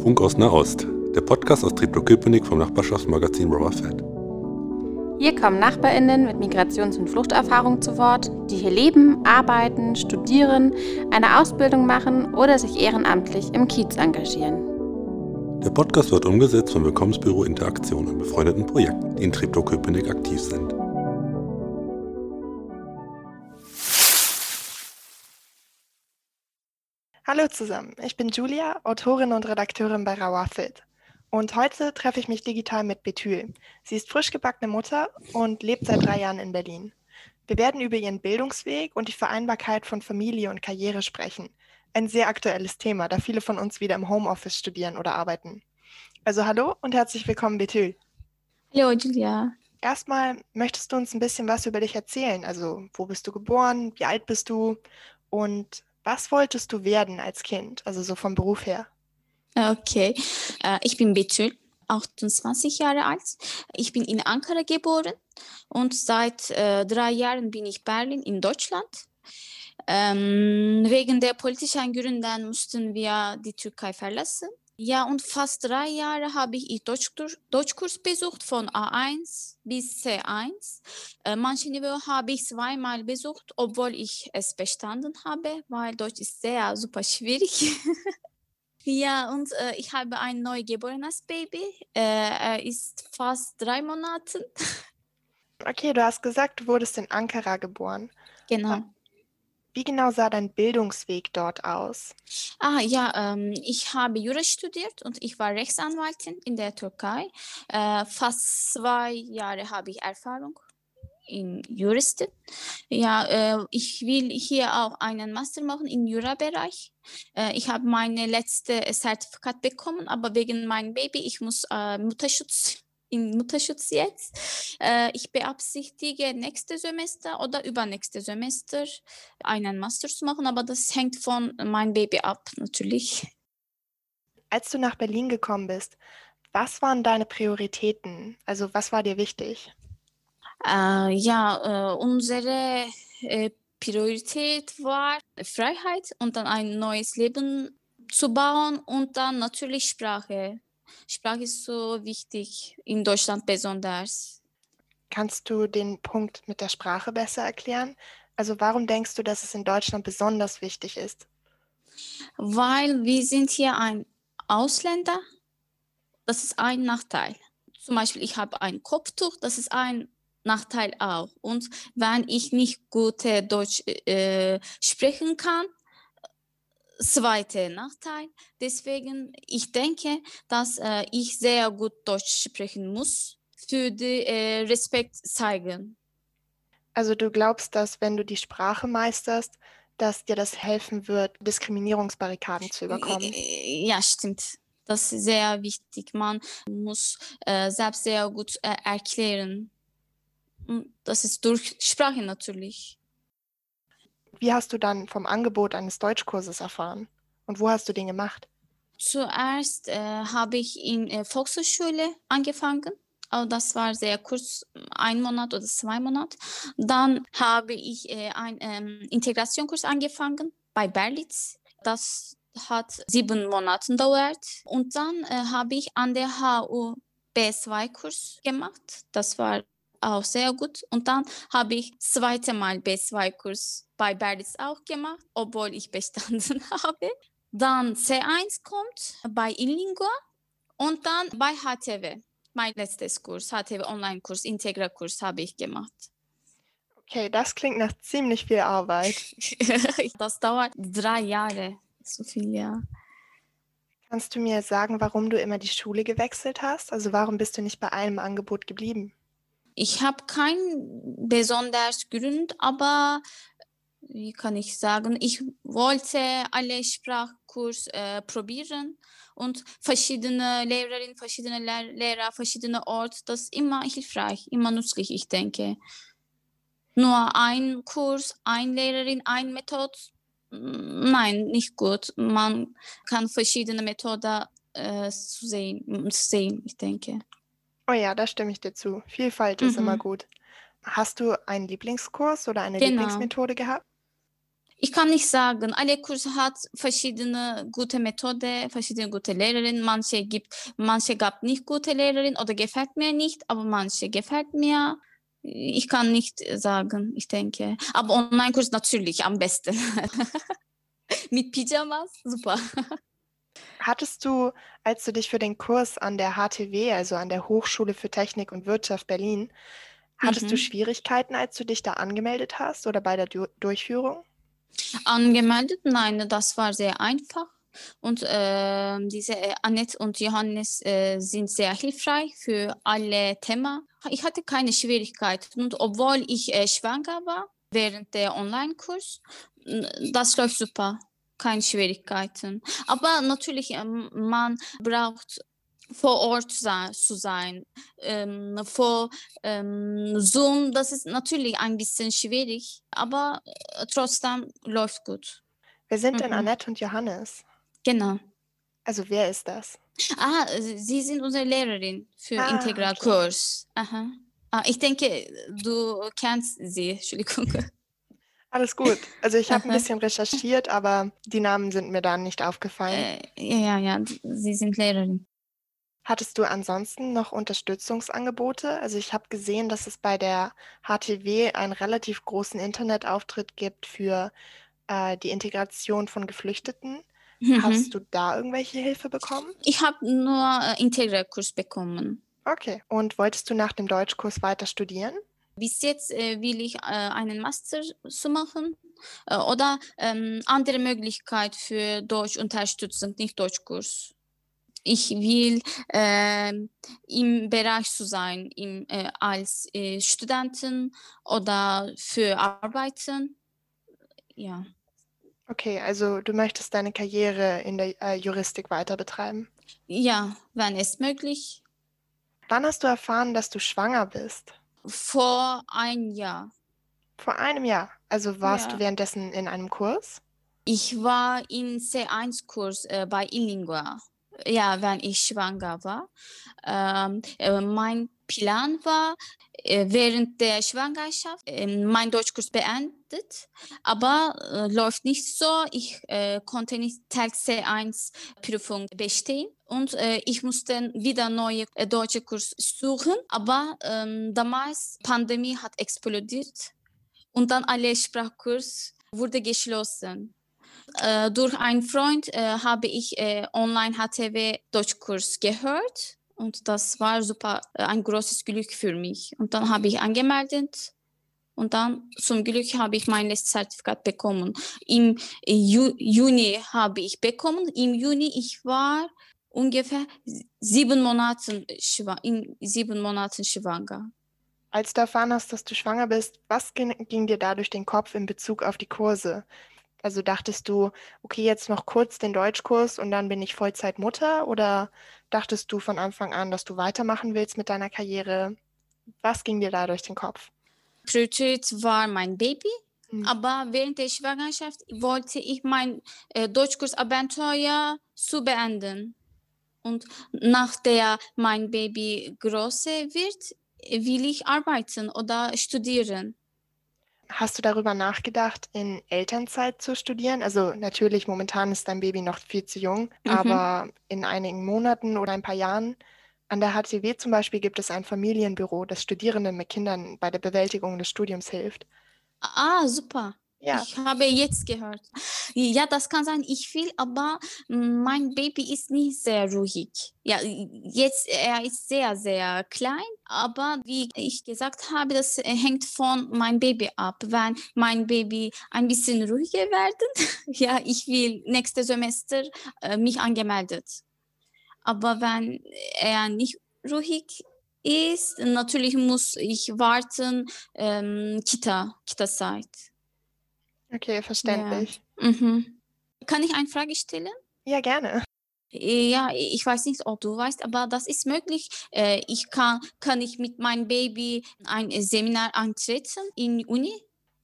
Funk aus Nahost, der Podcast aus Treptow-Köpenick vom Nachbarschaftsmagazin Rubber Fat. Hier kommen NachbarInnen mit Migrations- und Fluchterfahrung zu Wort, die hier leben, arbeiten, studieren, eine Ausbildung machen oder sich ehrenamtlich im Kiez engagieren. Der Podcast wird umgesetzt vom Willkommensbüro Interaktion und befreundeten Projekten, die in Treptow-Köpenick aktiv sind. Hallo zusammen, ich bin Julia, Autorin und Redakteurin bei Rawafit. Und heute treffe ich mich digital mit Betül. Sie ist frisch gebackene Mutter und lebt seit drei Jahren in Berlin. Wir werden über ihren Bildungsweg und die Vereinbarkeit von Familie und Karriere sprechen. Ein sehr aktuelles Thema, da viele von uns wieder im Homeoffice studieren oder arbeiten. Also hallo und herzlich willkommen, Betül. Hallo, Julia. Erstmal möchtest du uns ein bisschen was über dich erzählen? Also, wo bist du geboren? Wie alt bist du? Und was wolltest du werden als Kind, also so vom Beruf her? Okay, äh, ich bin Betül, 28 Jahre alt. Ich bin in Ankara geboren und seit äh, drei Jahren bin ich Berlin in Deutschland. Ähm, wegen der politischen Gründen mussten wir die Türkei verlassen. Ja, und fast drei Jahre habe ich Deutsch, Deutschkurs besucht von A1 bis C1. Äh, manche Niveau habe ich zweimal besucht, obwohl ich es bestanden habe, weil Deutsch ist sehr super schwierig. ja, und äh, ich habe ein neugeborenes Baby. Äh, er ist fast drei Monate. Okay, du hast gesagt, du wurdest in Ankara geboren. Genau. Wie genau sah dein Bildungsweg dort aus? Ah ja, ähm, ich habe Jura studiert und ich war Rechtsanwaltin in der Türkei. Äh, fast zwei Jahre habe ich Erfahrung in Juristin. Ja, äh, ich will hier auch einen Master machen im Jura-Bereich. Äh, ich habe meine letzte Zertifikat bekommen, aber wegen meinem Baby, ich muss äh, Mutterschutz in Mutterschutz jetzt. Äh, ich beabsichtige nächstes Semester oder übernächstes Semester einen Master zu machen, aber das hängt von meinem Baby ab natürlich. Als du nach Berlin gekommen bist, was waren deine Prioritäten? Also was war dir wichtig? Äh, ja, äh, unsere äh, Priorität war Freiheit und dann ein neues Leben zu bauen und dann natürlich Sprache Sprache ist so wichtig, in Deutschland besonders. Kannst du den Punkt mit der Sprache besser erklären? Also warum denkst du, dass es in Deutschland besonders wichtig ist? Weil wir sind hier ein Ausländer. Das ist ein Nachteil. Zum Beispiel, ich habe ein Kopftuch, das ist ein Nachteil auch. Und wenn ich nicht gut Deutsch äh, sprechen kann, zweite Nachteil. Deswegen, ich denke, dass äh, ich sehr gut Deutsch sprechen muss für die äh, Respekt zeigen. Also du glaubst, dass wenn du die Sprache meisterst, dass dir das helfen wird, Diskriminierungsbarrikaden zu überkommen? Äh, ja, stimmt. Das ist sehr wichtig. Man muss äh, selbst sehr gut äh, erklären. Das ist durch Sprache natürlich. Wie hast du dann vom Angebot eines Deutschkurses erfahren? Und wo hast du den gemacht? Zuerst äh, habe ich in der Volkshochschule angefangen. Aber das war sehr kurz, ein Monat oder zwei Monate. Dann habe ich äh, einen ähm, Integrationskurs angefangen bei Berlitz. Das hat sieben Monate gedauert. Und dann äh, habe ich an der HU B2-Kurs gemacht. Das war auch sehr gut. Und dann habe ich zweite Mal B2-Kurs bei Berlitz auch gemacht, obwohl ich bestanden habe. Dann C1 kommt bei Inlingua und dann bei HTW. Mein letztes Kurs, HTW Online-Kurs, Integra-Kurs habe ich gemacht. Okay, das klingt nach ziemlich viel Arbeit. das dauert drei Jahre, so viel, ja. Kannst du mir sagen, warum du immer die Schule gewechselt hast? Also warum bist du nicht bei einem Angebot geblieben? Ich habe keinen besonders Grund, aber wie kann ich sagen, ich wollte alle Sprachkurs äh, probieren und verschiedene Lehrerinnen, verschiedene Lehr Lehrer, verschiedene Orte, das ist immer hilfreich, immer nützlich, ich denke. Nur ein Kurs, ein Lehrerin, ein Methode, nein, nicht gut. Man kann verschiedene Methoden äh, sehen, sehen, ich denke. Oh ja, da stimme ich dir zu. Vielfalt ist immer mhm. gut. Hast du einen Lieblingskurs oder eine genau. Lieblingsmethode gehabt? ich kann nicht sagen, alle Kurse hat verschiedene gute Methode, verschiedene gute Lehrerin. Manche gibt, manche gab nicht gute Lehrerin oder gefällt mir nicht, aber manche gefällt mir. Ich kann nicht sagen, ich denke. Aber Online-Kurs natürlich am besten. Mit Pyjamas, super. Hattest du, als du dich für den Kurs an der HTW, also an der Hochschule für Technik und Wirtschaft Berlin, hattest mhm. du Schwierigkeiten, als du dich da angemeldet hast oder bei der du Durchführung? Angemeldet? Nein, das war sehr einfach. Und äh, diese Annette und Johannes äh, sind sehr hilfreich für alle Themen. Ich hatte keine Schwierigkeiten. Und obwohl ich äh, schwanger war während der Online-Kurs, das läuft super. Keine Schwierigkeiten. Aber natürlich, ähm, man braucht vor Ort zu sein. Ähm, vor ähm, Zoom, das ist natürlich ein bisschen schwierig, aber äh, trotzdem läuft gut. Wer sind mhm. denn Annette und Johannes? Genau. Also wer ist das? Ah, sie sind unsere Lehrerin für ah, Integralkurs. Okay. Ah, ich denke, du kennst sie. Entschuldigung. Alles gut. Also ich habe ein bisschen recherchiert, aber die Namen sind mir dann nicht aufgefallen. Äh, ja, ja, sie sind Lehrerin. Hattest du ansonsten noch Unterstützungsangebote? Also ich habe gesehen, dass es bei der HTW einen relativ großen Internetauftritt gibt für äh, die Integration von Geflüchteten. Mhm. Hast du da irgendwelche Hilfe bekommen? Ich habe nur äh, Integralkurs bekommen. Okay. Und wolltest du nach dem Deutschkurs weiter studieren? Bis jetzt äh, will ich äh, einen Master zu machen äh, oder ähm, andere Möglichkeit für Deutschunterstützung, nicht Deutschkurs ich will äh, im Bereich zu sein, im, äh, als äh, Studenten oder für Arbeiten. Ja. Okay, also du möchtest deine Karriere in der Juristik weiter betreiben? Ja, wenn es möglich. Wann hast du erfahren, dass du schwanger bist? Vor ein Jahr. Vor einem Jahr? Also warst ja. du währenddessen in einem Kurs? Ich war in C1-Kurs äh, bei Illingua ja, wenn ich schwanger war. Ähm, äh, mein Plan war, äh, während der Schwangerschaft äh, mein Deutschkurs beendet, aber äh, läuft nicht so. Ich äh, konnte nicht Teil C1 Prüfung bestehen und äh, ich musste wieder neue äh, deutsche Kurs suchen, aber ähm, damals Pandemie hat explodiert und dann alle Sprachkurs wurde geschlossen. Äh, durch einen Freund äh, habe ich äh, online HTW Deutschkurs gehört und das war super äh, ein großes Glück für mich. Und dann habe ich angemeldet und dann zum Glück habe ich mein letztes Zertifikat bekommen. Im Ju Juni habe ich bekommen. Im Juni ich war ungefähr sieben Monate in sieben Monaten schwanger. Als du erfahren hast, dass du schwanger bist, was ging dir da durch den Kopf in Bezug auf die Kurse? Also dachtest du, okay, jetzt noch kurz den Deutschkurs und dann bin ich Vollzeitmutter? Oder dachtest du von Anfang an, dass du weitermachen willst mit deiner Karriere? Was ging dir da durch den Kopf? Priorität war mein Baby, mhm. aber während der Schwangerschaft wollte ich mein äh, Deutschkurs-Abenteuer zu beenden. Und nach der mein Baby große wird, will ich arbeiten oder studieren. Hast du darüber nachgedacht, in Elternzeit zu studieren? Also natürlich, momentan ist dein Baby noch viel zu jung, mhm. aber in einigen Monaten oder ein paar Jahren. An der HCW zum Beispiel gibt es ein Familienbüro, das Studierenden mit Kindern bei der Bewältigung des Studiums hilft. Ah, super. Ja. Ich habe jetzt gehört. Ja, das kann sein, ich will, aber mein Baby ist nicht sehr ruhig. Ja, jetzt, er ist sehr, sehr klein, aber wie ich gesagt habe, das hängt von meinem Baby ab. Wenn mein Baby ein bisschen ruhiger werden, ja, ich will nächstes Semester äh, mich angemeldet. Aber wenn er nicht ruhig ist, natürlich muss ich warten, ähm, Kita, Kita-Zeit. Okay, verständlich. Ja. Mhm. Kann ich eine Frage stellen? Ja, gerne. Ja, ich weiß nicht, ob du weißt, aber das ist möglich. Äh, ich kann, kann ich mit meinem Baby ein Seminar antreten in Uni?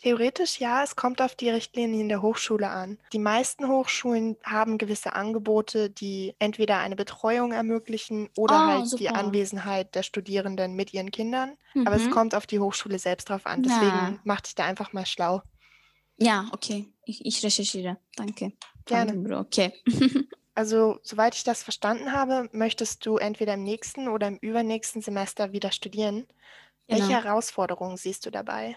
Theoretisch ja, es kommt auf die Richtlinien der Hochschule an. Die meisten Hochschulen haben gewisse Angebote, die entweder eine Betreuung ermöglichen oder oh, halt super. die Anwesenheit der Studierenden mit ihren Kindern. Mhm. Aber es mhm. kommt auf die Hochschule selbst drauf an. Deswegen ja. mach dich da einfach mal schlau. Ja, okay. Ich, ich recherchiere. Danke. Gerne. Okay. Also, soweit ich das verstanden habe, möchtest du entweder im nächsten oder im übernächsten Semester wieder studieren. Welche Genau. Herausforderungen siehst du dabei?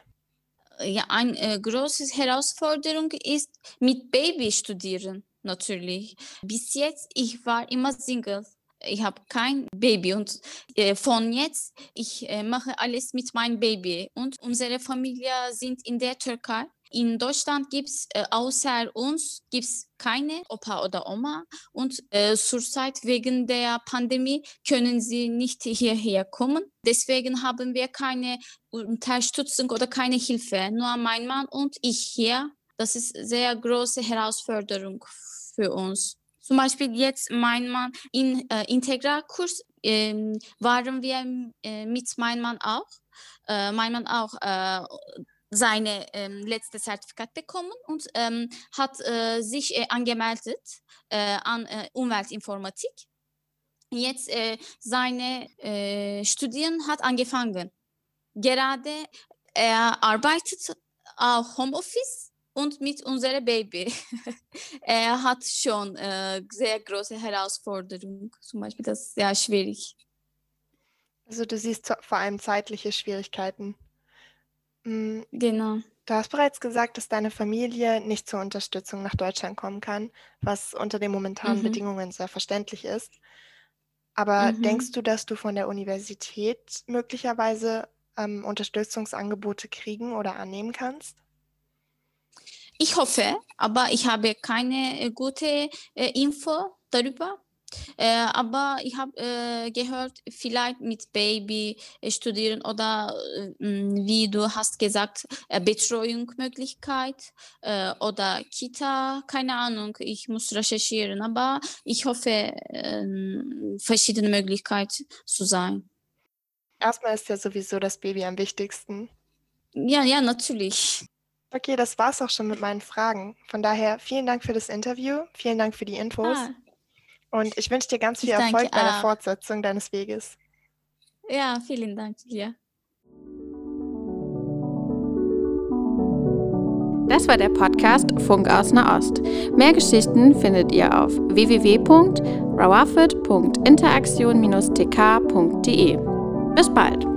Ja, eine äh, große Herausforderung ist mit Baby studieren, natürlich. Bis jetzt, ich war immer Single. Ich habe kein Baby und äh, von jetzt, ich äh, mache alles mit meinem Baby. Und unsere Familie sind in der Türkei. In Deutschland gibt es äh, außer uns gibt's keine Opa oder Oma. Und äh, zurzeit wegen der Pandemie können sie nicht hierher kommen. Deswegen haben wir keine Unterstützung oder keine Hilfe. Nur mein Mann und ich hier. Das ist sehr große Herausforderung für uns. Zum Beispiel jetzt mein Mann in äh, Integralkurs ähm, waren wir äh, mit meinem Mann auch. Äh, mein Mann auch äh, seine ähm, letzte Zertifikat bekommen und ähm, hat äh, sich äh, angemeldet äh, an äh, Umweltinformatik. Jetzt äh, seine äh, Studien hat angefangen. Gerade er arbeitet auch Homeoffice und mit unserem Baby. er hat schon sehr große Herausforderungen. Zum Beispiel das ist sehr schwierig. Also, du siehst vor allem zeitliche Schwierigkeiten. Mm, Genau. Du hast bereits gesagt, dass deine Familie nicht zur Unterstützung nach Deutschland kommen kann, was unter den momentanen Mhm. Bedingungen sehr verständlich ist. Aber Mhm. denkst du, dass du von der Universität möglicherweise ähm, Unterstützungsangebote kriegen oder annehmen kannst? Ich hoffe, aber ich habe keine äh, gute äh, Info darüber. Äh, aber ich habe äh, gehört, vielleicht mit Baby äh, studieren oder äh, wie du hast gesagt, äh, Betreuungsmöglichkeit oder Kita, keine Ahnung, ich muss recherchieren, aber ich hoffe, ähm, verschiedene Möglichkeiten zu sein. Erstmal ist ja sowieso das Baby am wichtigsten. Ja, ja, natürlich. Okay, das war's auch schon mit meinen Fragen. Von daher vielen Dank für das Interview, vielen Dank für die Infos Ah, und ich wünsche dir ganz Ich viel danke Erfolg bei der. Fortsetzung deines Weges. ja, vielen Dank, Julia. Das war der Podcast Funk aus Nahost. Mehr Geschichten findet ihr auf www.rawafit.interaktion-tk.de. Bis bald!